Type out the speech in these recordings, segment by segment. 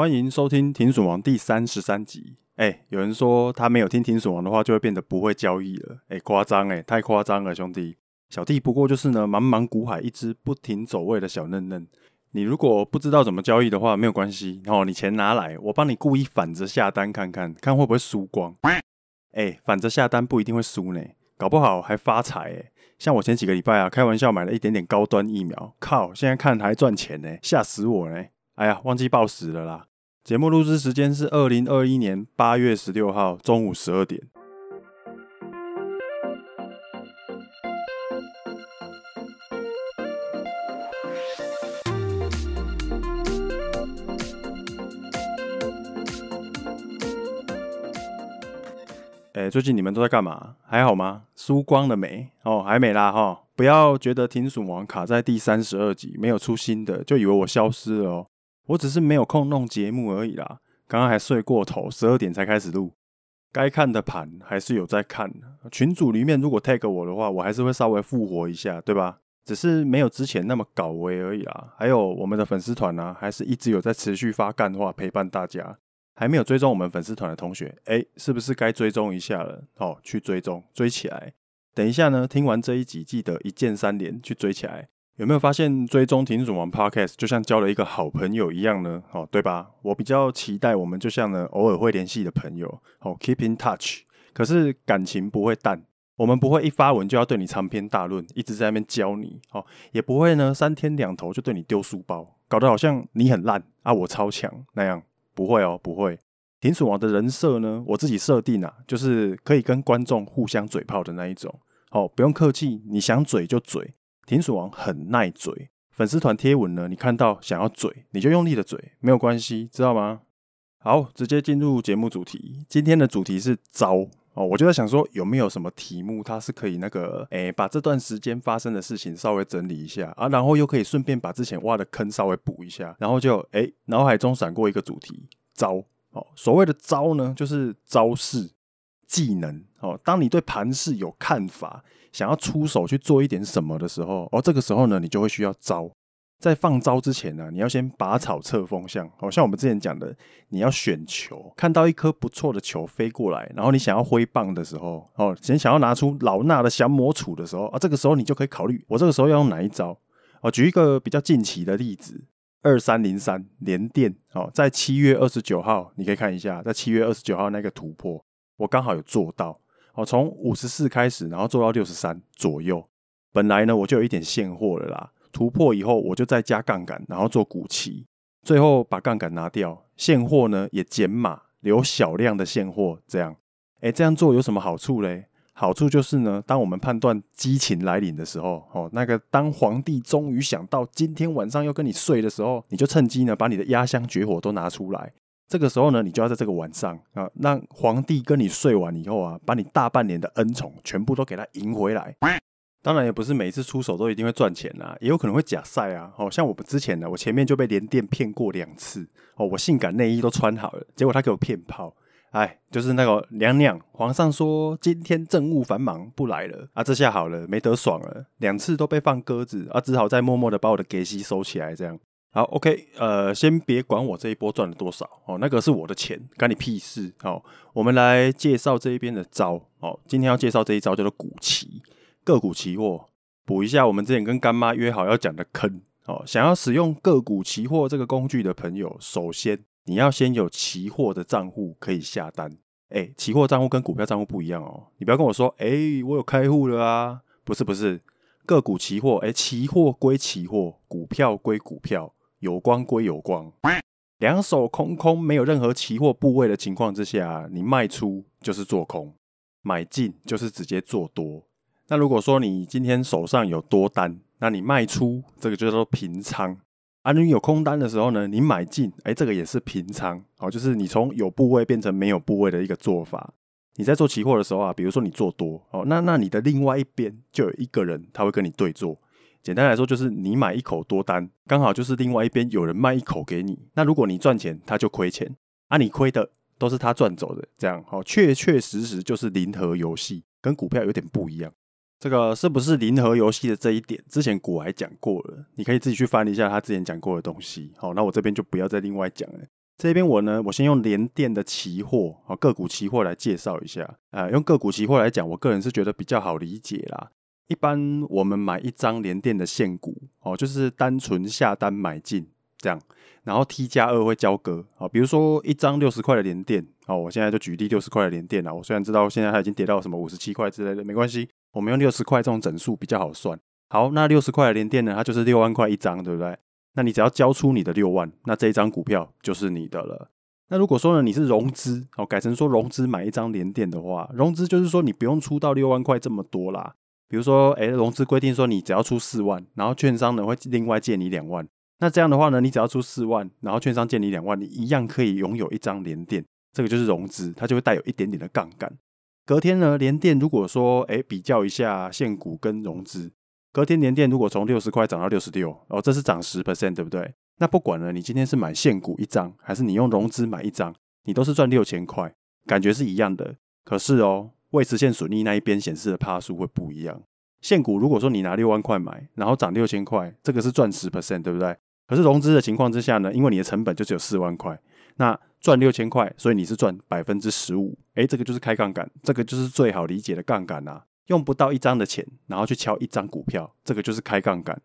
欢迎收听《停损王》第三十三集。哎，有人说他没有听《停损王》的话，就会变得不会交易了。哎，夸张哎，太夸张了，兄弟。小弟不过就是呢，茫茫股海一只不停走位的小嫩嫩。你如果不知道怎么交易的话，没有关系。哦，你钱拿来，我帮你故意反着下单看看，看会不会输光。哎，反着下单不一定会输呢，搞不好还发财哎。像我前几个礼拜啊，开玩笑买了一点点高端疫苗，靠，现在看还赚钱呢，吓死我呢！哎呀，忘记报时了啦。节目录制时间是二零二一年八月十六号中午十二点。哎，最近你们都在干嘛？还好吗？输光了没？哦，还没啦哈！不要觉得停损王卡在第三十二集没有出新的，就以为我消失了哦。我只是没有空弄节目而已啦。刚刚还睡过头，十二点才开始录。该看的盘还是有在看。群组里面如果 tag 我的话，我还是会稍微复活一下，对吧？只是没有之前那么搞威而已啦。还有我们的粉丝团呢，还是一直有在持续发干话陪伴大家。还没有追踪我们粉丝团的同学，哎，是不是该追踪一下了？哦，去追踪，追起来。等一下呢，听完这一集，记得一键三连去追起来。有没有发现追踪停损王 Podcast 就像交了一个好朋友一样呢？哦，对吧？我比较期待我们就像呢偶尔会联系的朋友，哦，keep in touch。可是感情不会淡，我们不会一发文就要对你长篇大论，一直在那边教你，哦，也不会呢三天两头就对你丢书包，搞得好像你很烂啊，我超强那样。不会哦，不会。停损王的人设呢，我自己设定啊，就是可以跟观众互相嘴炮的那一种。哦，不用客气，你想嘴就嘴。停损王很耐嘴，粉丝团贴文呢，你看到想要嘴，你就用力的嘴，没有关系，知道吗？好，直接进入节目主题。今天的主题是招哦，我就在想说，有没有什么题目，它是可以那个，诶，把这段时间发生的事情稍微整理一下啊，然后又可以顺便把之前挖的坑稍微补一下，然后就诶，脑海中闪过一个主题。招哦，所谓的招呢，就是招式、技能哦。当你对盘势有看法，想要出手去做一点什么的时候，哦，这个时候呢，你就会需要招。在放招之前呢，你要先拔草测风向。哦，像我们之前讲的，你要选球，看到一颗不错的球飞过来，然后你想要挥棒的时候，哦，先想要拿出老衲的降魔杵的时候啊，这个时候你就可以考虑，我这个时候要用哪一招？哦，举一个比较近期的例子。二三零三连电哦，在七月二十九号，你可以看一下，在七月二十九号那个突破，我刚好有做到哦，从五十四开始，然后做到六十三左右。本来呢，我就有一点现货了啦，突破以后我就再加杠杆，然后做股期，最后把杠杆拿掉，现货呢也减码，留小量的现货，这样，哎，这样做有什么好处嘞？好处就是呢，当我们判断激情来临的时候，哦，那个当皇帝终于想到今天晚上要跟你睡的时候，你就趁机呢把你的压箱绝活都拿出来。这个时候呢，你就要在这个晚上啊，让皇帝跟你睡完以后啊，把你大半年的恩宠全部都给他赢回来。当然也不是每一次出手都一定会赚钱啦，也有可能会假赛啊。哦，像我们之前呢，我前面就被连电骗过两次。哦，我性感内衣都穿好了，结果他给我骗炮。哎，就是那个娘娘，皇上说今天政务繁忙不来了啊，这下好了，没得爽了，两次都被放鸽子啊，只好再默默的把我的给息收起来，这样。好，OK，呃，先别管我这一波赚了多少哦，那个是我的钱，干你屁事。好，我们来介绍这一边的招哦，今天要介绍这一招叫做股期，个股期货，补一下我们之前跟干妈约好要讲的坑哦，想要使用个股期货这个工具的朋友，首先。你要先有期货的账户可以下单，哎、期货账户跟股票账户不一样哦。你不要跟我说，哎、我有开户了啊，不是不是，个股期货，哎、期货归期货，股票归股票，有光归有光，两手空空，没有任何期货部位的情况之下，你卖出就是做空，买进就是直接做多。那如果说你今天手上有多单，那你卖出这个就叫做平仓。啊，你有空单的时候呢，你买进，哎，这个也是平仓，哦，就是你从有部位变成没有部位的一个做法。你在做期货的时候啊，比如说你做多，哦，那那你的另外一边就有一个人他会跟你对做。简单来说，就是你买一口多单，刚好就是另外一边有人卖一口给你。那如果你赚钱，他就亏钱，啊，你亏的都是他赚走的，这样，哦，确确实实就是零和游戏，跟股票有点不一样。这个是不是零和游戏的这一点，之前股还讲过了，你可以自己去翻一下他之前讲过的东西。好，那我这边就不要再另外讲了。这边我呢，我先用联电的期货啊，个股期货来介绍一下。呃，用个股期货来讲，我个人是觉得比较好理解啦。一般我们买一张联电的现股哦，就是单纯下单买进这样，然后 T 加二会交割啊。比如说一张六十块的联电哦，我现在就举例六十块的联电啦。我虽然知道现在它已经跌到什么五十七块之类的，没关系，我们用六十块这种整数比较好算。好，那六十块的联电呢，它就是六万块一张，对不对？那你只要交出你的六万，那这一张股票就是你的了。那如果说呢，你是融资哦，改成说融资买一张联电的话，融资就是说你不用出到六万块这么多啦。比如说，诶，融资规定说你只要出四万，然后券商呢会另外借你两万。那这样的话呢，你只要出四万，然后券商借你两万，你一样可以拥有一张联电。这个就是融资，它就会带有一点点的杠杆。隔天呢，联电如果说，诶，比较一下现股跟融资，隔天联电如果从六十块涨到六十六，哦，这是涨十 percent，对不对？那不管呢，你今天是买现股一张，还是你用融资买一张，你都是赚六千块，感觉是一样的。可是哦。未实现损益那一边显示的趴数会不一样。现股如果说你拿六万块买，然后涨六千块，这个是赚十 percent，对不对？可是融资的情况之下呢，因为你的成本就只有四万块，那赚六千块，所以你是赚百分之十五。诶，这个就是开杠杆，这个就是最好理解的杠杆啊。用不到一张的钱，然后去敲一张股票，这个就是开杠杆。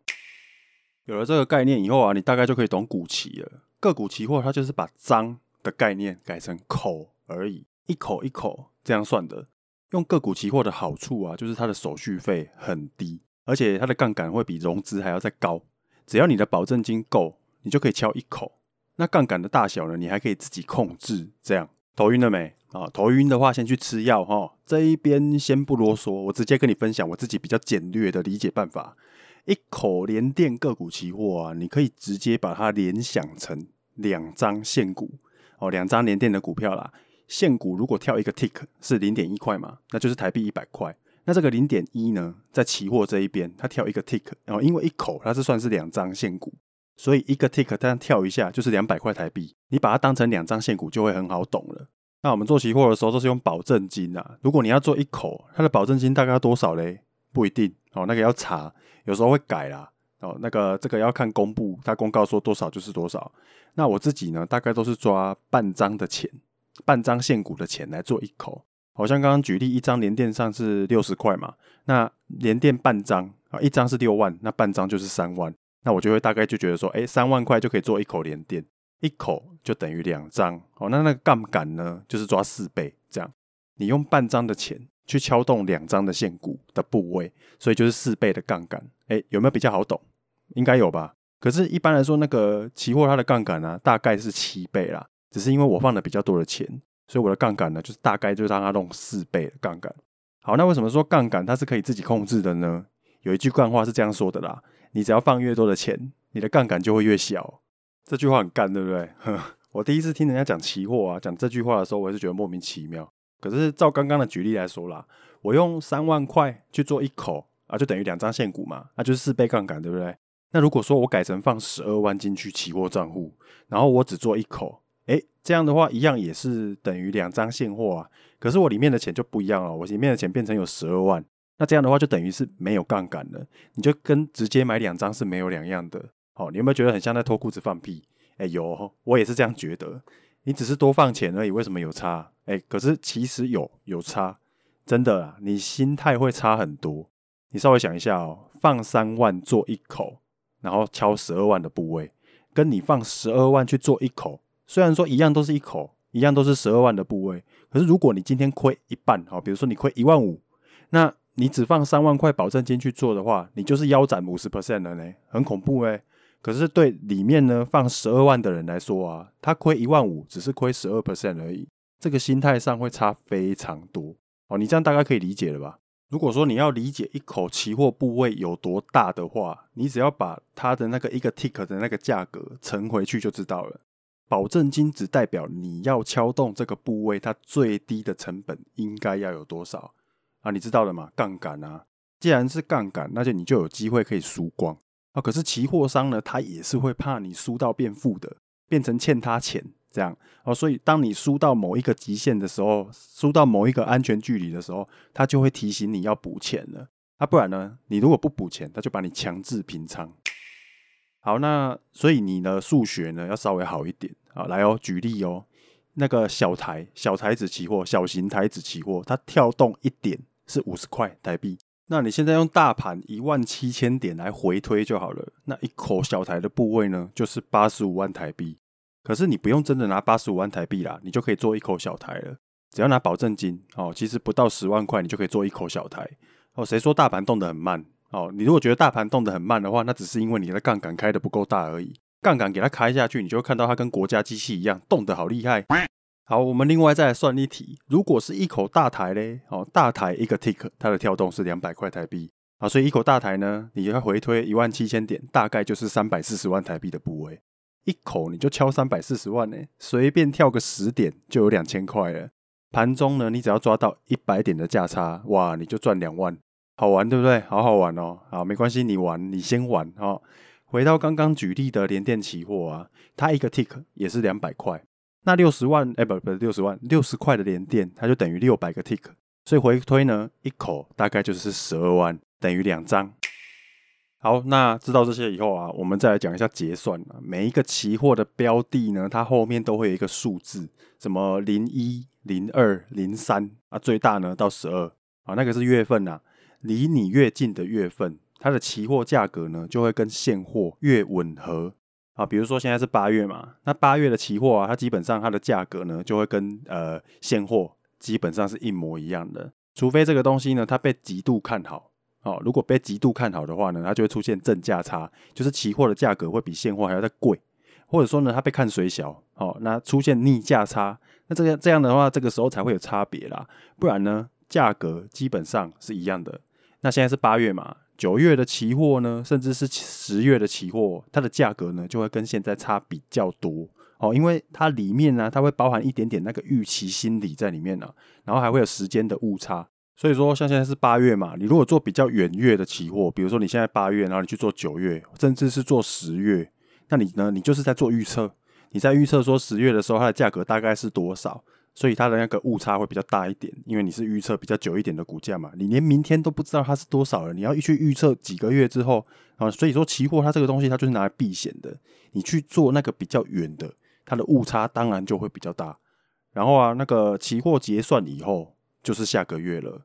有了这个概念以后啊，你大概就可以懂股期了。个股期货它就是把张的概念改成口而已，一口一口这样算的。用个股期货的好处啊，就是它的手续费很低，而且它的杠杆会比融资还要再高。只要你的保证金够，你就可以敲一口。那杠杆的大小呢，你还可以自己控制。这样头晕了没啊？头晕的话，先去吃药哈。这一边先不啰嗦，我直接跟你分享我自己比较简略的理解办法。一口连电个股期货啊，你可以直接把它联想成两张现股哦，两张连电的股票啦。现股如果跳一个 tick 是零点一块嘛，那就是台币一百块。那这个零点一呢，在期货这一边，它跳一个 tick，然后因为一口它是算是两张现股，所以一个 tick 它跳一下就是两百块台币。你把它当成两张现股就会很好懂了。那我们做期货的时候都是用保证金啊。如果你要做一口，它的保证金大概要多少嘞？不一定哦，那个要查，有时候会改啦。哦，那个这个要看公布，它公告说多少就是多少。那我自己呢，大概都是抓半张的钱。半张现股的钱来做一口，好像刚刚举例，一张连电上是六十块嘛，那连电半张啊，一张是六万，那半张就是三万，那我就会大概就觉得说，哎，三万块就可以做一口连电，一口就等于两张，哦，那那个杠杆呢，就是抓四倍这样，你用半张的钱去敲动两张的现股的部位，所以就是四倍的杠杆，哎，有没有比较好懂？应该有吧？可是，一般来说，那个期货它的杠杆呢，大概是七倍啦。只是因为我放了比较多的钱，所以我的杠杆呢，就是大概就让它弄四倍的杠杆。好，那为什么说杠杆它是可以自己控制的呢？有一句惯话是这样说的啦：你只要放越多的钱，你的杠杆就会越小。这句话很干，对不对？呵，我第一次听人家讲期货啊，讲这句话的时候，我也是觉得莫名其妙。可是照刚刚的举例来说啦，我用三万块去做一口啊，就等于两张现股嘛，那就是四倍杠杆，对不对？那如果说我改成放十二万进去期货账户，然后我只做一口。诶，这样的话一样也是等于两张现货啊，可是我里面的钱就不一样了，我里面的钱变成有十二万，那这样的话就等于是没有杠杆了，你就跟直接买两张是没有两样的。好，你有没有觉得很像在脱裤子放屁？诶，有，我也是这样觉得。你只是多放钱而已，为什么有差？诶，可是其实有有差，真的啊，你心态会差很多。你稍微想一下哦，放三万做一口，然后敲十二万的部位，跟你放十二万去做一口。虽然说一样都是一口，一样都是十二万的部位，可是如果你今天亏一半，好，比如说你亏一万五，那你只放三万块保证金去做的话，你就是腰斩五十 percent 了呢，很恐怖诶。可是对里面呢放十二万的人来说啊，他亏一万五，只是亏十二 percent 而已，这个心态上会差非常多哦。你这样大概可以理解了吧？如果说你要理解一口期货部位有多大的话，你只要把它的那个一个 tick 的那个价格乘回去就知道了。保证金只代表你要敲动这个部位，它最低的成本应该要有多少啊？你知道了吗？杠杆啊，既然是杠杆，那就你就有机会可以输光啊。可是期货商呢，他也是会怕你输到变负的，变成欠他钱这样哦。所以当你输到某一个极限的时候，输到某一个安全距离的时候，他就会提醒你要补钱了。啊，不然呢，你如果不补钱，他就把你强制平仓。好，那所以你的数学呢要稍微好一点啊，来哦，举例哦，那个小台小台子期货、小型台子期货，它跳动一点是五十块台币。那你现在用大盘一万七千点来回推就好了，那一口小台的部位呢，就是八十五万台币。可是你不用真的拿八十五万台币啦，你就可以做一口小台了。只要拿保证金哦，其实不到十万块，你就可以做一口小台哦。谁说大盘动得很慢哦？你如果觉得大盘动得很慢的话，那只是因为你的杠杆开得不够大而已。杠杆给它开下去，你就会看到它跟国家机器一样动得好厉害。好，我们另外再来算一题，如果是一口大台嘞，哦，大台一个 tick，它的跳动是两百块台币啊，所以一口大台呢，你就要回推一万七千点，大概就是三百四十万台币的部位。一口你就敲三百四十万呢，随便跳个十点就有两千块了。盘中呢，你只要抓到一百点的价差，哇，你就赚两万，好玩对不对？好好玩哦。好，没关系，你玩，你先玩哦。回到刚刚举例的联电期货啊，它一个 tick 也是两百块。那六十万，哎、不不六十万，六十块的联电，它就等于六百个 tick，所以回推呢，一口大概就是十二万，等于两张。好，那知道这些以后啊，我们再来讲一下结算啊。每一个期货的标的呢，它后面都会有一个数字，什么零一、零二、零三啊，最大呢到十二啊，那个是月份呐。离你越近的月份，它的期货价格呢就会跟现货越吻合。啊，比如说现在是八月嘛，那八月的期货啊，它基本上它的价格呢，就会跟呃现货基本上是一模一样的，除非这个东西呢，它被极度看好，哦，如果被极度看好的话呢，它就会出现正价差，就是期货的价格会比现货还要再贵，或者说呢，它被看水小，哦，那出现逆价差，那这个这样的话，这个时候才会有差别啦，不然呢，价格基本上是一样的。那现在是八月嘛。九月的期货呢，甚至是十月的期货，它的价格呢就会跟现在差比较多哦，因为它里面呢，它会包含一点点那个预期心理在里面呢，然后还会有时间的误差。所以说，像现在是八月嘛，你如果做比较远月的期货，比如说你现在八月，然后你去做九月，甚至是做十月，那你呢，你就是在做预测，你在预测说十月的时候它的价格大概是多少。所以它的那个误差会比较大一点，因为你是预测比较久一点的股价嘛，你连明天都不知道它是多少了，你要去预测几个月之后啊，所以说期货它这个东西它就是拿来避险的，你去做那个比较远的，它的误差当然就会比较大。然后啊，那个期货结算以后就是下个月了，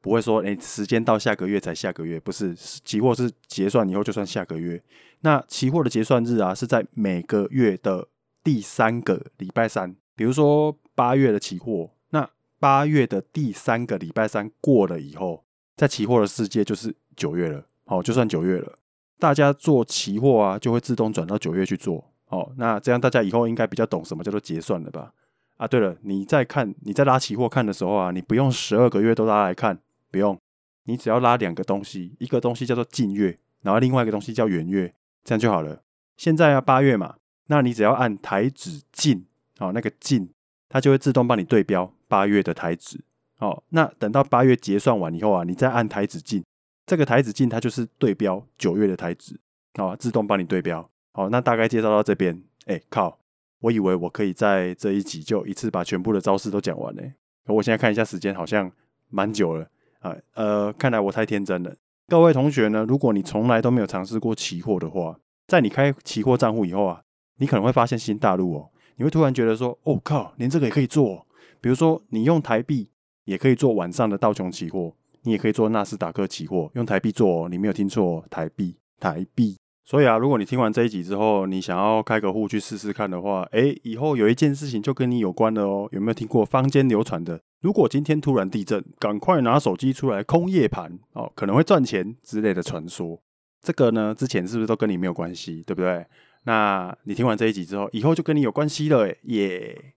不会说诶时间到下个月才下个月，不是，期货是结算以后就算下个月。那期货的结算日啊是在每个月的第三个礼拜三，比如说。八月的期货，那八月的第三个礼拜三过了以后，在期货的世界就是九月了。好，就算九月了，大家做期货啊，就会自动转到九月去做。哦，那这样大家以后应该比较懂什么叫做结算了吧？啊，对了，你在看你在拉期货看的时候啊，你不用十二个月都拉来看，不用，你只要拉两个东西，一个东西叫做近月，然后另外一个东西叫远月，这样就好了。现在啊，八月嘛，那你只要按台指近，哦，那个近。它就会自动帮你对标八月的台指，哦，那等到八月结算完以后啊，你再按台指进，这个台指进它就是对标九月的台指，哦，自动帮你对标，好，那大概介绍到这边，哎靠，我以为我可以在这一集就一次把全部的招式都讲完呢，我现在看一下时间，好像蛮久了啊，呃，看来我太天真了。各位同学呢，如果你从来都没有尝试过期货的话，在你开期货账户以后啊，你可能会发现新大陆哦。你会突然觉得说：“哦靠，连这个也可以做。比如说，你用台币也可以做晚上的道琼期货，你也可以做纳斯达克期货，用台币做。你没有听错，台币，台币。所以啊，如果你听完这一集之后，你想要开个户去试试看的话，诶，以后有一件事情就跟你有关了哦。有没有听过坊间流传的？如果今天突然地震，赶快拿手机出来空夜盘哦，可能会赚钱之类的传说。这个呢，之前是不是都跟你没有关系？对不对？”那你听完这一集之后，以后就跟你有关系了，耶！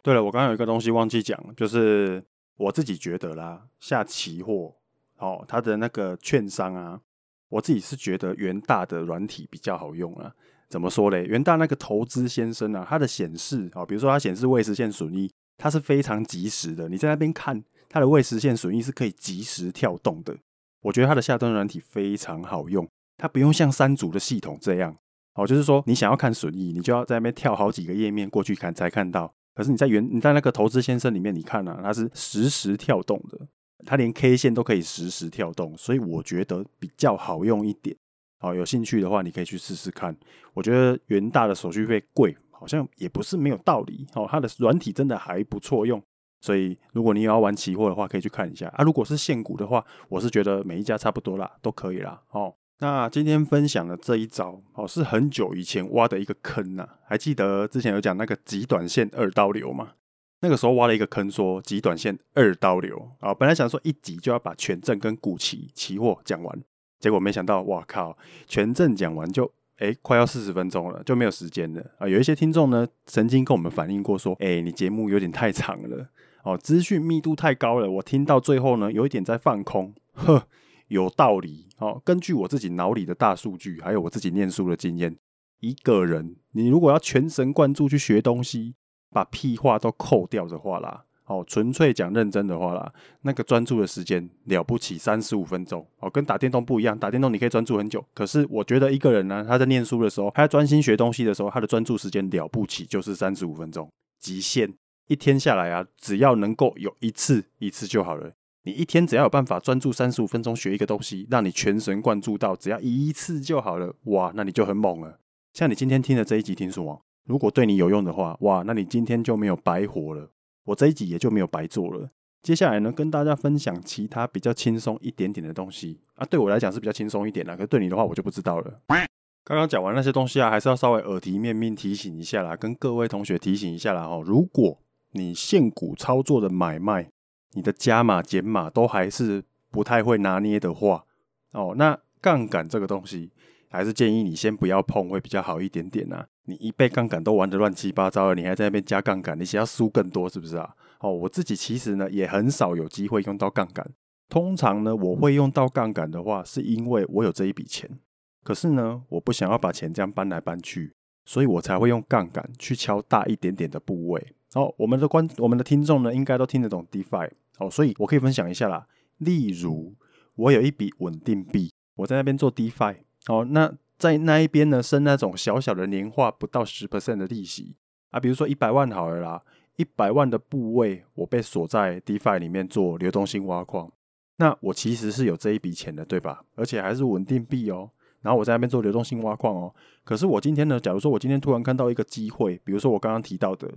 对了，我刚刚有一个东西忘记讲，就是我自己觉得啦，下期货哦，它的那个券商啊，我自己是觉得元大的软体比较好用啊。怎么说嘞？元大那个投资先生啊，他的显示啊，比如说他显示未实现损益，它是非常及时的。你在那边看它的未实现损益是可以及时跳动的。我觉得它的下端软体非常好用，它不用像三组的系统这样哦，就是说你想要看损益，你就要在那边跳好几个页面过去看才看到。可是你在原你在那个投资先生里面，你看啊，它是实时跳动的，它连 K 线都可以实时跳动，所以我觉得比较好用一点。好，有兴趣的话，你可以去试试看。我觉得元大的手续费贵，好像也不是没有道理。哦，它的软体真的还不错用，所以如果你有要玩期货的话，可以去看一下啊。如果是现股的话，我是觉得每一家差不多啦，都可以啦。哦，那今天分享的这一招，哦，是很久以前挖的一个坑呐。还记得之前有讲那个极短线二刀流吗？那个时候挖了一个坑，说极短线二刀流啊。本来想说一集就要把权证跟股期期货讲完。结果没想到，哇靠！权证讲完就哎，快要四十分钟了，就没有时间了啊！有一些听众呢，曾经跟我们反映过说，哎，你节目有点太长了哦，资讯密度太高了，我听到最后呢，有一点在放空。呵，有道理哦。根据我自己脑里的大数据，还有我自己念书的经验，一个人你如果要全神贯注去学东西，把屁话都扣掉的话啦。哦，纯粹讲认真的话啦，那个专注的时间了不起三十五分钟哦，跟打电动不一样，打电动你可以专注很久，可是我觉得一个人呢，他在念书的时候，他在专心学东西的时候，他的专注时间了不起就是三十五分钟，极限一天下来啊，只要能够有一次一次就好了。你一天只要有办法专注三十五分钟学一个东西，让你全神贯注到只要一次就好了，哇，那你就很猛了。像你今天听的这一集听书王，如果对你有用的话，哇，那你今天就没有白活了。我这一集也就没有白做了。接下来呢，跟大家分享其他比较轻松一点点的东西啊。对我来讲是比较轻松一点啦，可是对你的话我就不知道了。刚刚讲完那些东西啊，还是要稍微耳提面命提醒一下啦，跟各位同学提醒一下啦哈。如果你现股操作的买卖，你的加码减码都还是不太会拿捏的话，哦，那杠杆这个东西，还是建议你先不要碰，会比较好一点点呐。你一倍杠杆都玩得乱七八糟了，你还在那边加杠杆，你想要输更多是不是啊？哦，我自己其实呢也很少有机会用到杠杆。通常呢，我会用到杠杆的话，是因为我有这一笔钱。可是呢，我不想要把钱这样搬来搬去，所以我才会用杠杆去敲大一点点的部位。哦，我们的观我们的听众呢，应该都听得懂 DeFi 哦，所以我可以分享一下啦。例如，我有一笔稳定币，我在那边做 DeFi。哦，那。在那一边呢，生那种小小的年化不到十 percent 的利息啊，比如说一百万好了啦，一百万的部位我被锁在 DeFi 里面做流动性挖矿，那我其实是有这一笔钱的，对吧？而且还是稳定币哦。然后我在那边做流动性挖矿哦。可是我今天呢，假如说我今天突然看到一个机会，比如说我刚刚提到的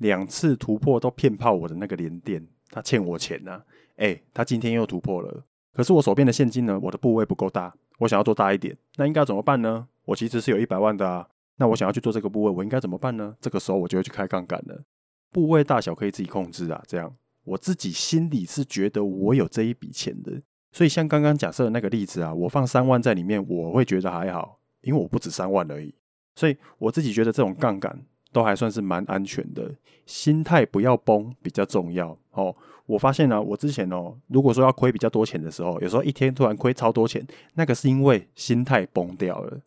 两次突破都骗炮我的那个连电，他欠我钱呐、啊，诶，他今天又突破了。可是我手边的现金呢，我的部位不够大。我想要做大一点，那应该怎么办呢？我其实是有一百万的啊，那我想要去做这个部位，我应该怎么办呢？这个时候我就会去开杠杆了，部位大小可以自己控制啊。这样我自己心里是觉得我有这一笔钱的，所以像刚刚假设的那个例子啊，我放三万在里面，我会觉得还好，因为我不止三万而已，所以我自己觉得这种杠杆都还算是蛮安全的，心态不要崩比较重要哦。我发现呢、我之前哦，如果说要亏比较多钱的时候，有时候一天突然亏超多钱，那个是因为心态崩掉了。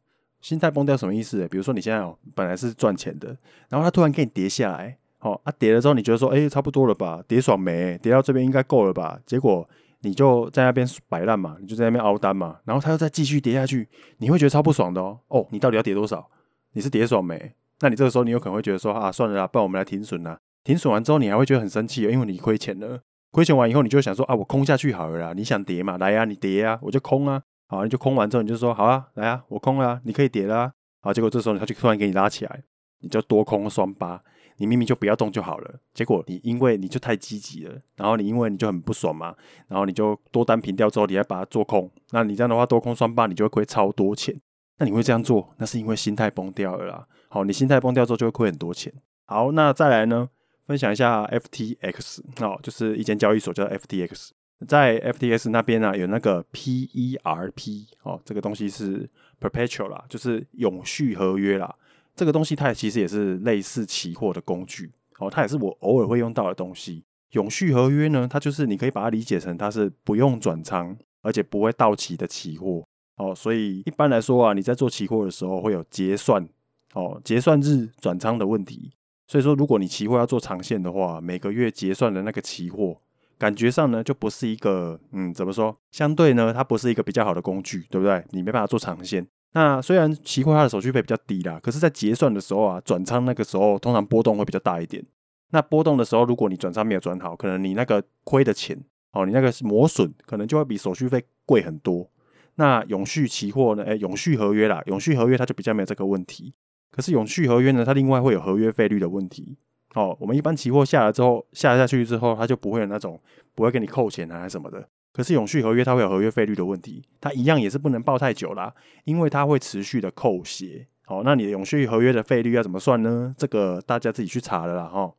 心态崩掉什么意思？比如说你现在哦，本来是赚钱的，然后它突然给你跌下来，哦，啊跌了之后你觉得说，哎，差不多了吧，跌爽没？跌到这边应该够了吧？结果你就在那边摆烂嘛，你就在那边凹单嘛，然后它又再继续跌下去，你会觉得超不爽的哦。哦，你到底要跌多少？你是跌爽没？那你这个时候你有可能会觉得说，啊，算了啦，不然我们来停损啦。停损完之后，你还会觉得很生气，因为你亏钱了。亏钱完以后，你就想说啊，我空下去好了啦。你想跌嘛？来呀、啊，你跌呀、啊，我就空啊。好，你就空完之后，你就说好啊，来啊，我空了、你可以跌了啊。好，结果这时候他就突然给你拉起来，你就多空双八。你明明就不要动就好了，结果你因为你就太积极了，然后你因为你就很不爽嘛，然后你就多单平掉之后，你还把它做空。那你这样的话，多空双八，你就会亏超多钱。那你会这样做，那是因为心态崩掉了啦。好，你心态崩掉之后，就会亏很多钱。好，那再来呢？分享一下 FTX 哦，就是一间交易所叫 FTX，在 FTX 那边呢、啊、有那个 PERP 哦，这个东西是 Perpetual 啦，就是永续合约啦。这个东西它其实也是类似期货的工具哦，它也是我偶尔会用到的东西。永续合约呢，它就是你可以把它理解成它是不用转仓，而且不会到期的期货哦。所以一般来说啊，你在做期货的时候会有结算哦，结算日转仓的问题。所以说，如果你期货要做长线的话，每个月结算的那个期货，感觉上呢就不是一个，嗯，怎么说？相对呢，它不是一个比较好的工具，对不对？你没办法做长线。那虽然期货它的手续费比较低啦，可是，在结算的时候啊，转仓那个时候通常波动会比较大一点。那波动的时候，如果你转仓没有转好，可能你那个亏的钱哦，你那个磨损可能就会比手续费贵很多。那永续期货呢？哎，永续合约啦，永续合约它就比较没有这个问题。可是永续合约呢，它另外会有合约费率的问题。哦，我们一般期货下来之后，下下去之后，它就不会有那种不会给你扣钱啊，还是什么的。可是永续合约它会有合约费率的问题，它一样也是不能抱太久啦，因为它会持续的扣血。好，那你的永续合约的费率要怎么算呢？这个大家自己去查了啦。哈，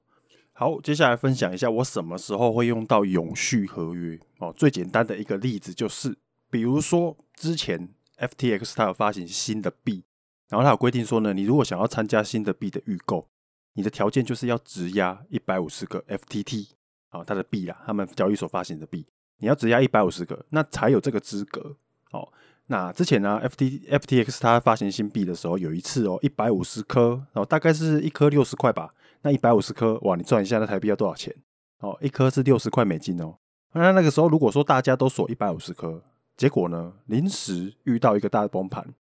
好，接下来分享一下我什么时候会用到永续合约。哦，最简单的一个例子就是，比如说之前 FTX 它有发行新的币，然后它有规定说呢，你如果想要参加新的币的预购，你的条件就是要质押一百五十个 FTT，啊，它的币啦，他们交易所发行的币。你要质押一百五十个，那才有这个资格哦。那之前呢、，F T F T X 它发行新币的时候，有一次哦，一百五十颗，哦，大概是一颗六十块吧。那一百五十颗，哇，你算一下，那台币要多少钱？哦，一颗是六十块美金哦。那那个时候，如果说大家都锁一百五十颗，结果呢，临时遇到一个大的崩盘，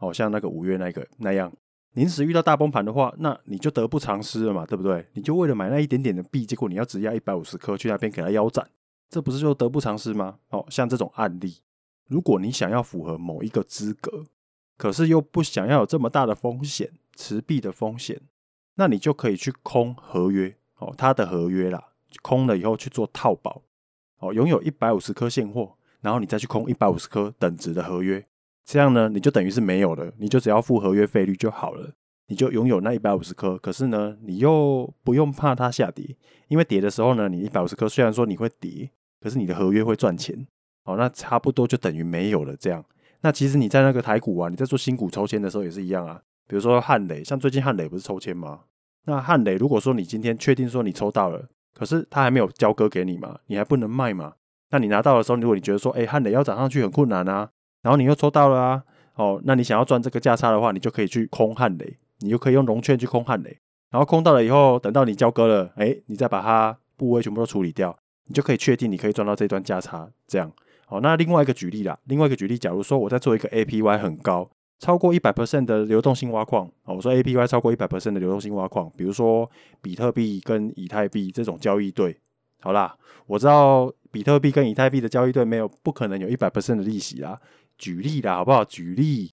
哦，像那个五月那个那样，临时遇到大崩盘的话，那你就得不偿失了嘛，对不对？你就为了买那一点点的币，结果你要只押一百五十颗去那边给他腰斩。这不是就得不偿失吗？哦，像这种案例，如果你想要符合某一个资格，可是又不想要有这么大的风险，持币的风险，那你就可以去空合约哦，他的合约啦，空了以后去做套保哦，拥有一百五十颗现货，然后你再去空一百五十颗等值的合约，这样呢，你就等于是没有了，你就只要付合约费率就好了，你就拥有那一百五十颗，可是呢，你又不用怕它下跌，因为跌的时候呢，你一百五十颗虽然说你会跌。可是你的合约会赚钱，哦，那差不多就等于没有了。这样，那其实你在那个台股啊，你在做新股抽签的时候也是一样啊。比如说汉磊，像最近汉磊不是抽签吗？那汉磊如果说你今天确定说你抽到了，可是他还没有交割给你嘛，你还不能卖嘛。那你拿到的时候，如果你觉得说，哎，汉磊要涨上去很困难啊，然后你又抽到了啊，哦，那你想要赚这个价差的话，你就可以去空汉雷，你就可以用融券去空汉雷，然后空到了以后，等到你交割了，哎，你再把它部位全部都处理掉。你就可以确定你可以赚到这段价差，这样好。那另外一个举例啦，另外一个举例，假如说我在做一个 APY 很高，超过一百 percent 的流动性挖矿，哦，我说 APY 超过一百 percent 的流动性挖矿，比如说比特币跟以太币这种交易对，好啦，我知道比特币跟以太币的交易对没有不可能有一百 percent 的利息啦，举例啦，好不好？举例，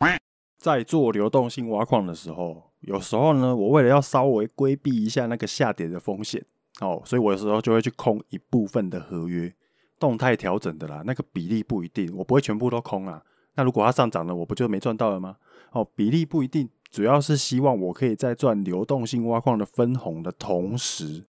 在做流动性挖矿的时候，有时候呢，我为了要稍微规避一下那个下跌的风险。哦，所以我有时候就会去空一部分的合约，动态调整的啦，那个比例不一定，我不会全部都空啊。那如果它上涨了，我不就没赚到了吗？哦，比例不一定，主要是希望我可以在赚流动性挖矿的分红的同时，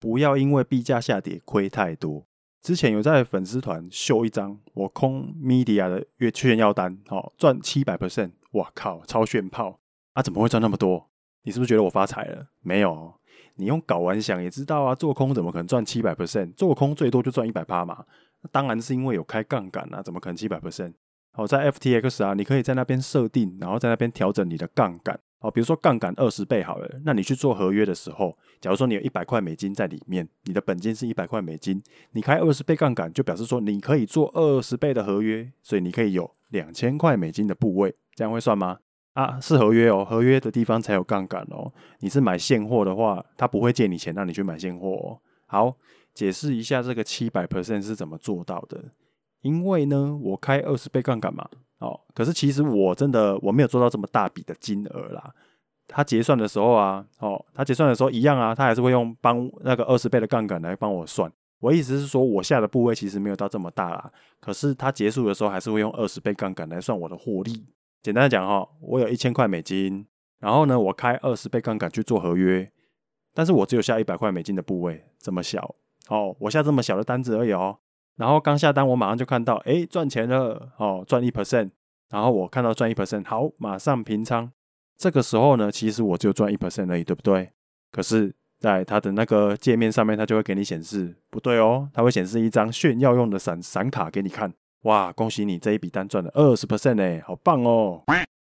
不要因为币价下跌亏太多。之前有在粉丝团秀一张我空 media 的月炫耀单，哦，赚七百 percent，哇靠，超炫炮啊！怎么会赚那么多？你是不是觉得我发财了？没有。你用睾丸想也知道啊，做空怎么可能赚七百 percent？做空最多就赚一百趴嘛。那当然是因为有开杠杆啊，怎么可能七百 percent？好，在 FTX 啊，你可以在那边设定，然后在那边调整你的杠杆。好，比如说杠杆二十倍好了，那你去做合约的时候，假如说你有一百块美金在里面，你的本金是一百块美金，你开二十倍杠杆，就表示说你可以做二十倍的合约，所以你可以有两千块美金的部位，这样会算吗？啊，是合约哦，合约的地方才有杠杆哦。你是买现货的话，他不会借你钱让你去买现货哦。好，解释一下这个七百 percent 是怎么做到的。因为呢，我开二十倍杠杆嘛，哦，可是其实我真的我没有做到这么大笔的金额啦。他结算的时候啊，哦，他结算的时候一样啊，他还是会用帮那个二十倍的杠杆来帮我算。我意思是说，我下的部位其实没有到这么大啦，可是他结束的时候还是会用二十倍杠杆来算我的获利。简单的讲哈，我有一千块美金，然后呢，我开二十倍杠杆去做合约，但是我只有下一百块美金的部位，这么小哦，我下这么小的单子而已哦。然后刚下单，我马上就看到，诶，赚钱了哦，赚一 percent。然后我看到赚一 percent，好，马上平仓。这个时候呢，其实我就赚一 percent 而已，对不对？可是，在它的那个界面上面，它就会给你显示不对哦，它会显示一张炫耀用的闪闪卡给你看。哇，恭喜你这一笔单赚了二十 percent 哎，好棒哦！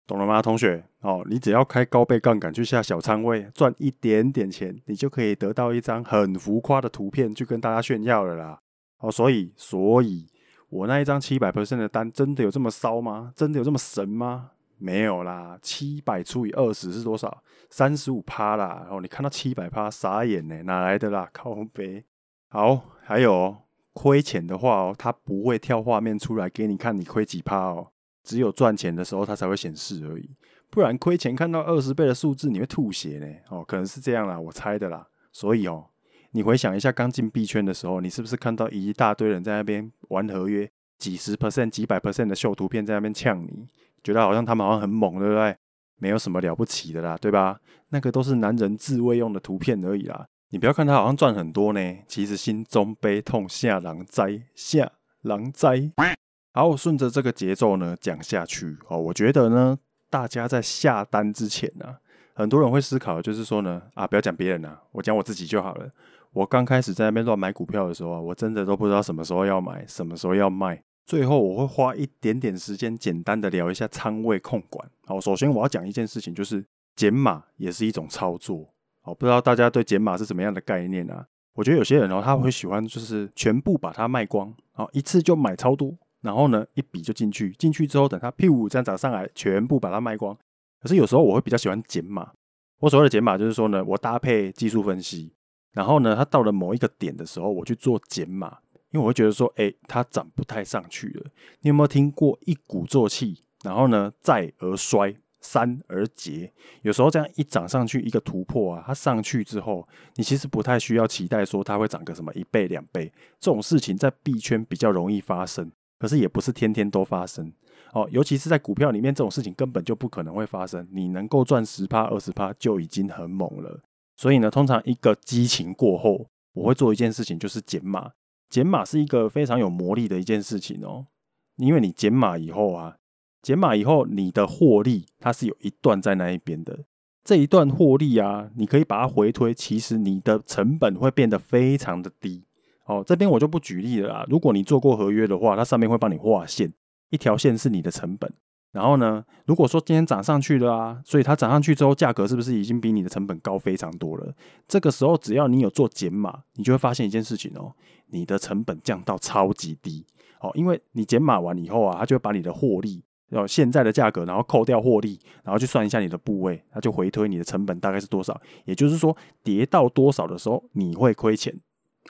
懂了吗，同学？哦，你只要开高倍杠杆去下小仓位，赚一点点钱，你就可以得到一张很浮夸的图片去跟大家炫耀了啦。哦，所以，所以我那一张七百 percent 的单真的有这么骚吗？真的有这么神吗？没有啦，七百除以二十是多少？三十五趴啦。然后你看到七百趴傻眼呢，哪来的啦？靠背。好，还有亏钱的话哦，它不会跳画面出来给你看你亏几趴哦，只有赚钱的时候它才会显示而已。不然亏钱看到二十倍的数字，你会吐血呢。哦，可能是这样啦，我猜的啦。所以哦，你回想一下刚进币圈的时候，你是不是看到一大堆人在那边玩合约，几十 percent、几百 percent 的秀图片在那边呛你，觉得好像他们好像很猛，对不对？没有什么了不起的啦，对吧？那个都是男人自慰用的图片而已啦。你不要看他好像赚很多呢，其实心中悲痛下狼灾，下狼灾。好，我顺着这个节奏呢讲下去哦。我觉得呢，大家在下单之前呢、很多人会思考，就是说呢，啊，不要讲别人啊，我讲我自己就好了。我刚开始在那边乱买股票的时候啊，我真的都不知道什么时候要买，什么时候要卖。最后我会花一点点时间，简单的聊一下仓位控管。好，首先我要讲一件事情，就是减码也是一种操作。好，不知道大家对减码是什么样的概念啊？我觉得有些人哦，他会喜欢就是全部把它卖光，好，一次就买超多，然后呢，一笔就进去，进去之后等它屁股这样涨上来，全部把它卖光。可是有时候我会比较喜欢减码。我所谓的减码就是说呢，我搭配技术分析，然后呢，它到了某一个点的时候，我去做减码，因为我会觉得说，哎，它涨不太上去了。你有没有听过一鼓作气，然后呢，再而衰？三而竭，有时候这样一涨上去一个突破啊，它上去之后，你其实不太需要期待说它会涨个什么一倍两倍，这种事情在币圈比较容易发生，可是也不是天天都发生哦。尤其是在股票里面，这种事情根本就不可能会发生。你能够赚十趴二十趴就已经很猛了。所以呢，通常一个激情过后，我会做一件事情，就是减码。减码是一个非常有魔力的一件事情哦，因为你减码以后啊。减码以后，你的获利它是有一段在那一边的。这一段获利啊，你可以把它回推，其实你的成本会变得非常的低。哦，这边我就不举例了啦。如果你做过合约的话，它上面会帮你画线，一条线是你的成本。然后呢，如果说今天涨上去了啊，所以它涨上去之后，价格是不是已经比你的成本高非常多了？这个时候，只要你有做减码，你就会发现一件事情哦，你的成本降到超级低。哦，因为你减码完以后啊，它就会把你的获利。要现在的价格，然后扣掉获利，然后去算一下你的部位，那就回推你的成本大概是多少。也就是说，跌到多少的时候你会亏钱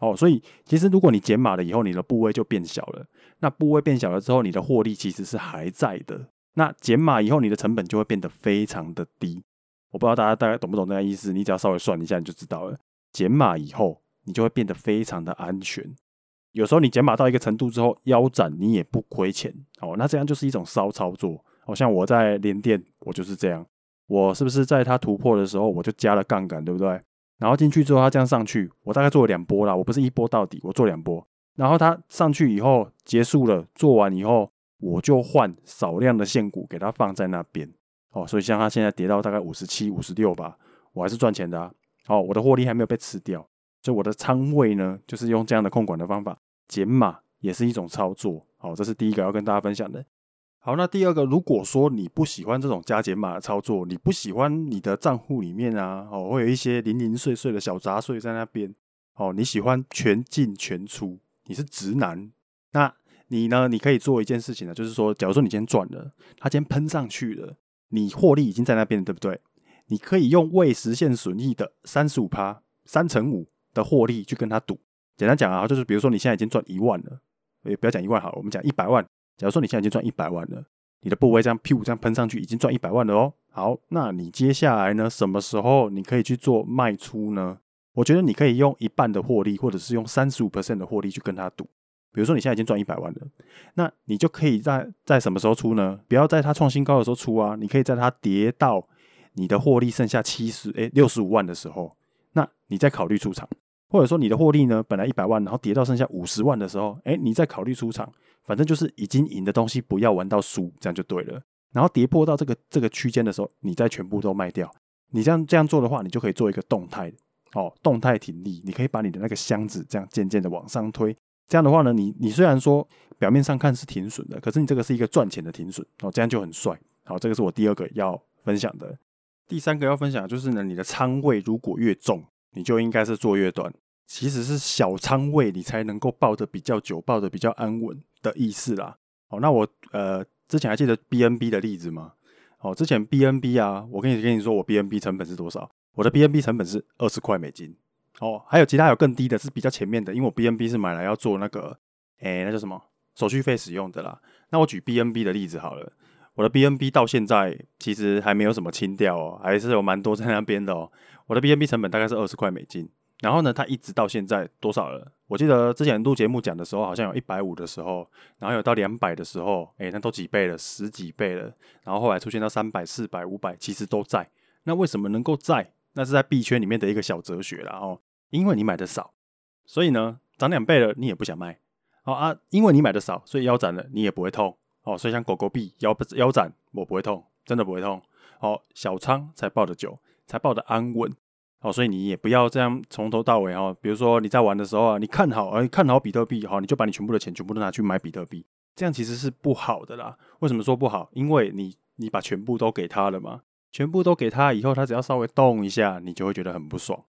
哦。所以其实如果你减码了以后，你的部位就变小了。那部位变小了之后，你的获利其实是还在的。那减码以后，你的成本就会变得非常的低。我不知道大家大概懂不懂这个意思？你只要稍微算一下，你就知道了。减码以后，你就会变得非常的安全。有时候你减码到一个程度之后腰斩，你也不亏钱哦。那这样就是一种骚操作。好像我在联电，我就是这样。我是不是在它突破的时候，我就加了杠杆，对不对？然后进去之后，它这样上去，我大概做了两波啦。我不是一波到底，我做两波。然后它上去以后结束了，做完以后，我就换少量的现股给它放在那边。哦，所以像它现在跌到大概五十七、五十六吧，我还是赚钱的啊。哦，我的获利还没有被吃掉。所以我的仓位呢，就是用这样的控管的方法，减码也是一种操作。好，这是第一个要跟大家分享的。好，那第二个，如果说你不喜欢这种加减码的操作，你不喜欢你的账户里面啊，哦，会有一些零零碎碎的小杂碎在那边，哦，你喜欢全进全出，你是直男，那你呢？你可以做一件事情呢，就是说，假如说你今天赚了，它今天喷上去了，你获利已经在那边了，对不对？你可以用未实现损益的三十五趴，三成五。的获利去跟他赌，简单讲啊，就是比如说你现在已经赚一万了，也不要讲一万好，我们讲一百万。假如说你现在已经赚一百万了，你的部位这样屁股这样喷上去，已经赚一百万了哦。好，那你接下来呢，什么时候你可以去做卖出呢？我觉得你可以用一半的获利，或者是用三十五 percent 的获利去跟他赌。比如说你现在已经赚一百万了，那你就可以在在什么时候出呢？不要在它创新高的时候出啊，你可以在它跌到你的获利剩下七十诶六十五万的时候，那你再考虑出场。或者说你的获利呢，本来一百万，然后跌到剩下五十万的时候，哎，你再考虑出场，反正就是已经赢的东西不要玩到输，这样就对了。然后跌破到这个这个区间的时候，你再全部都卖掉。你这样这样做的话，你就可以做一个动态哦，动态停利。你可以把你的那个箱子这样渐渐的往上推。这样的话呢，你你虽然说表面上看是停损的，可是你这个是一个赚钱的停损哦，这样就很帅。好，这个是我第二个要分享的。第三个要分享就是呢，你的仓位如果越重，你就应该是做越短。其实是小仓位，你才能够抱得比较久，抱得比较安稳的意思啦。哦，那我呃之前还记得 BNB 的例子吗？哦，之前 BNB 啊，我跟你跟你说，我 BNB 成本是多少？我的 BNB 成本是二十块美金。哦，还有其他有更低的，是比较前面的，因为我 BNB 是买来要做那个，诶，那叫什么手续费使用的啦。那我举 BNB 的例子好了，我的 BNB 到现在其实还没有什么清掉哦，还是有蛮多在那边的哦。我的 BNB 成本大概是二十块美金，然后呢，它一直到现在多少了？我记得之前录节目讲的时候，好像有一百五的时候，然后有到两百的时候，诶，那都几倍了，十几倍了。然后后来出现到三百、四百、五百，其实都在。那为什么能够在？那是在币圈里面的一个小哲学啦哦，因为你买的少，所以呢涨两倍了你也不想卖，哦啊，因为你买的少，所以腰斩了你也不会痛哦，所以像狗狗币腰腰斩我不会痛，真的不会痛哦，小仓才抱得久，才抱得安稳哦，所以你也不要这样从头到尾哦，比如说你在玩的时候啊，你看好啊，看好比特币好，你就把你全部的钱全部都拿去买比特币，这样其实是不好的啦。为什么说不好？因为你你把全部都给他了嘛。全部都给他以后，他只要稍微动一下，你就会觉得很不爽。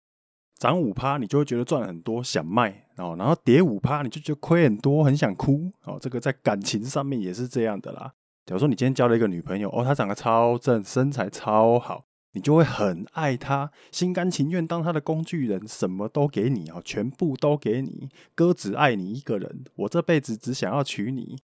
涨五趴，你就会觉得赚很多，想卖哦。然后跌五趴，你就觉得亏很多，很想哭哦。这个在感情上面也是这样的啦。假如说你今天交了一个女朋友哦，她长得超正，身材超好，你就会很爱她，心甘情愿当她的工具人，什么都给你哦，全部都给你。哥只爱你一个人，我这辈子只想要娶你。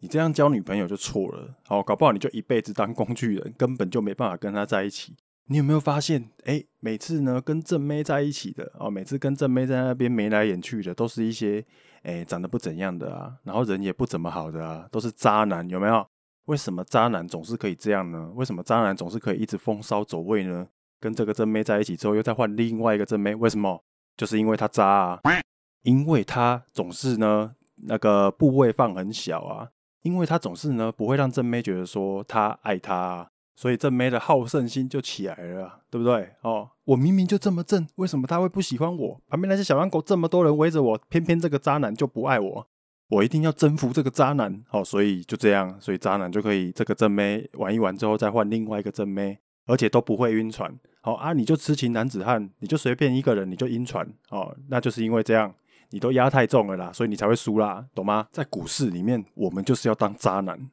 你这样交女朋友就错了，哦，搞不好你就一辈子当工具人，根本就没办法跟她在一起。你有没有发现，哎，每次呢跟正妹在一起的，哦，每次跟正妹在那边眉来眼去的，都是一些，哎，长得不怎样的啊，然后人也不怎么好的啊，都是渣男，有没有？为什么渣男总是可以这样呢？为什么渣男总是可以一直风骚走位呢？跟这个正妹在一起之后，又再换另外一个正妹，为什么？就是因为他渣啊，因为他总是呢那个部位放很小啊。因为他总是呢不会让正妹觉得说他爱他啊，所以正妹的好胜心就起来了，对不对？哦，我明明就这么正，为什么他会不喜欢我？旁边那些小狼狗这么多人围着我，偏偏这个渣男就不爱我，我一定要征服这个渣男。哦，所以就这样，所以渣男就可以这个正妹玩一玩之后再换另外一个正妹，而且都不会晕船。好啊，你就痴情男子汉，你就随便一个人你就晕船哦，那就是因为这样。你都压太重了啦，所以你才会输啦，懂吗？在股市里面，我们就是要当渣男。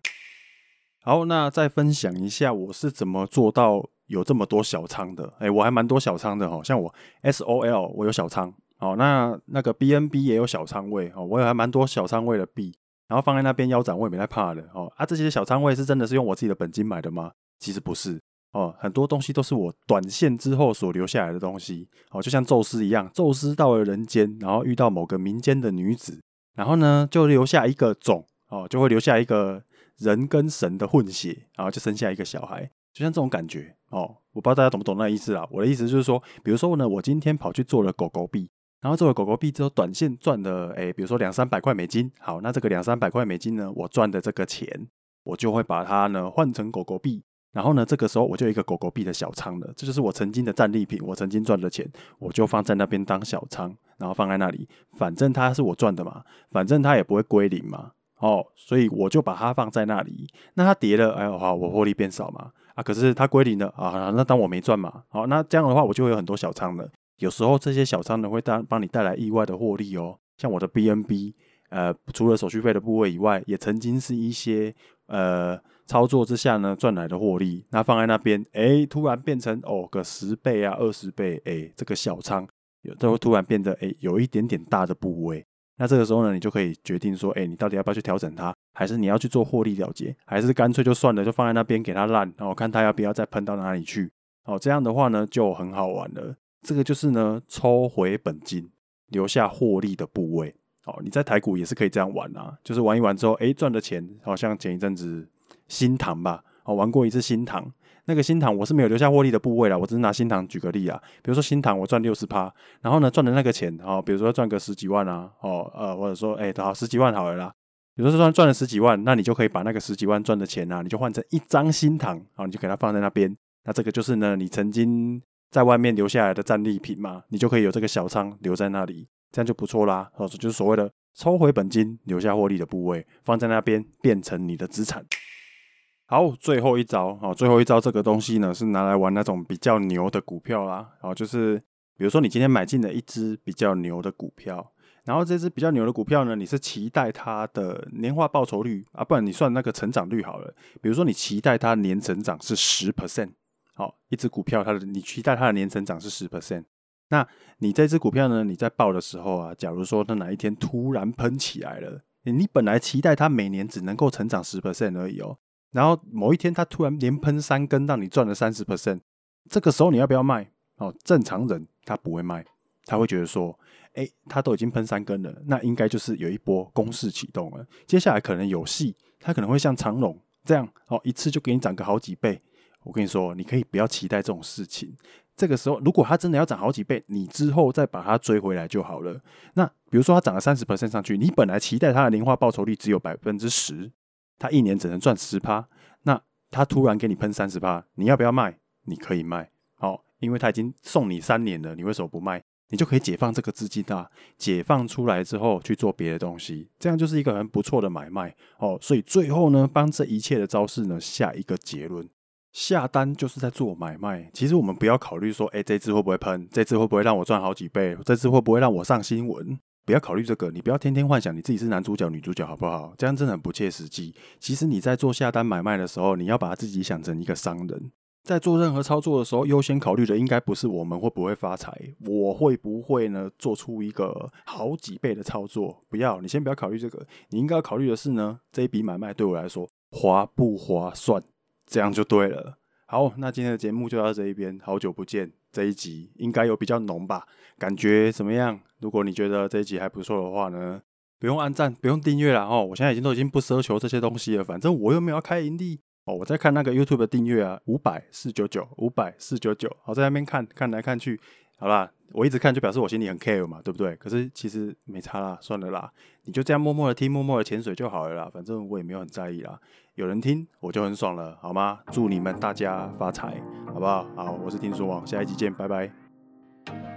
好，那再分享一下我是怎么做到有这么多小仓的。哎、我还蛮多小仓的哦，像我 SOL 我有小仓，哦，那那个 BNB 也有小仓位，哦，我也还蛮多小仓位的币，然后放在那边腰斩我也没太怕的，哦啊，这些小仓位是真的是用我自己的本金买的吗？其实不是。哦，很多东西都是我短线之后所留下来的东西。哦，就像宙斯一样，宙斯到了人间，然后遇到某个民间的女子，然后呢就留下一个种，哦，就会留下一个人跟神的混血，然后就生下一个小孩，就像这种感觉。哦，我不知道大家懂不懂那意思啊？我的意思就是说，比如说呢，我今天跑去做了狗狗币，然后做了狗狗币之后，短线赚了，诶，比如说两三百块美金。好，那这个两三百块美金呢，我赚的这个钱，我就会把它呢换成狗狗币。然后呢，这个时候我就一个狗狗币的小仓了，这就是我曾经的战利品，我曾经赚的钱，我就放在那边当小仓，然后放在那里，反正它是我赚的嘛，反正它也不会归零嘛，哦，所以我就把它放在那里。那它跌了，哎，好，我获利变少嘛，啊，可是它归零了啊，那当我没赚嘛，好，那这样的话我就会有很多小仓了。有时候这些小仓呢会当帮你带来意外的获利哦，像我的 BNB，呃，除了手续费的部位以外，也曾经是一些呃。操作之下呢，赚来的获利，那放在那边，哎，突然变成哦个十倍啊，二十倍，哎，这个小仓有都会突然变得哎有一点点大的部位，那这个时候呢，你就可以决定说，哎，你到底要不要去调整它，还是你要去做获利了结，还是干脆就算了，就放在那边给它烂，然后看它要不要再喷到哪里去，哦，这样的话呢就很好玩了，这个就是呢抽回本金，留下获利的部位，哦，你在台股也是可以这样玩啊，就是玩一玩之后，哎，赚的钱好像前一阵子。新塘吧，哦，玩过一次新塘，那个新塘我是没有留下获利的部位啦，我只是拿新塘举个例啊，比如说新塘我赚六十趴，然后呢赚的那个钱，哦，比如说赚个十几万啊，哦，呃，或者说，哎，好十几万好了啦，比如说赚赚了十几万，那你就可以把那个十几万赚的钱啊，你就换成一张新塘，啊，你就给它放在那边，那这个就是呢你曾经在外面留下来的战利品嘛，你就可以有这个小仓留在那里，这样就不错啦，哦，就是所谓的抽回本金，留下获利的部位放在那边，变成你的资产。好，最后一招，好，最后一招这个东西呢，是拿来玩那种比较牛的股票啦。然后就是，比如说你今天买进了一只比较牛的股票，然后这只比较牛的股票呢，你是期待它的年化报酬率啊，不然你算那个成长率好了。比如说你期待它年成长是十 percent，好，一只股票它的你期待它的年成长是十 percent，那你这只股票呢，你在报的时候啊，假如说它哪一天突然喷起来了，你本来期待它每年只能够成长十 percent 而已哦，然后某一天它突然连喷三根，让你赚了三十 percent，这个时候你要不要卖？哦，正常人他不会卖，他会觉得说，哎，他都已经喷三根了，那应该就是有一波攻势启动了，接下来可能有戏，他可能会像长荣这样，哦，一次就给你涨个好几倍。我跟你说，你可以不要期待这种事情。这个时候，如果他真的要涨好几倍，你之后再把它追回来就好了。那比如说，他涨了三十 percent 上去，你本来期待它的年化报酬率只有百分之十，他一年只能赚十趴，那他突然给你喷三十趴，你要不要卖？你可以卖，好。因为他已经送你三年了，你为什么不卖？你就可以解放这个资金啊！解放出来之后去做别的东西，这样就是一个很不错的买卖哦。所以最后呢，帮这一切的招式呢下一个结论：下单就是在做买卖。其实我们不要考虑说，哎，这次会不会喷？这次会不会让我赚好几倍？这次会不会让我上新闻？不要考虑这个，你不要天天幻想你自己是男主角、女主角，好不好？这样真的很不切实际。其实你在做下单买卖的时候，你要把自己想成一个商人。在做任何操作的时候，优先考虑的应该不是我们会不会发财，我会不会呢做出一个好几倍的操作？不要，你先不要考虑这个，你应该要考虑的是呢，这一笔买卖对我来说划不划算？这样就对了。好，那今天的节目就到这一边，好久不见，这一集应该有比较浓吧？感觉怎么样？如果你觉得这一集还不错的话呢，不用按赞，不用订阅了哦。我现在已经都已经不奢求这些东西了，反正我又没有要开盈利。哦，我在看那个 YouTube 的订阅啊，五百四九九，五百四九九，好，在那边看看来看去，好啦，我一直看就表示我心里很 care 嘛，对不对？可是其实没差啦，算了啦，你就这样默默的听，默默的潜水就好了啦，反正我也没有很在意啦，有人听我就很爽了，好吗？祝你们大家发财，好不好？好，我是听书王，下一集见，拜拜。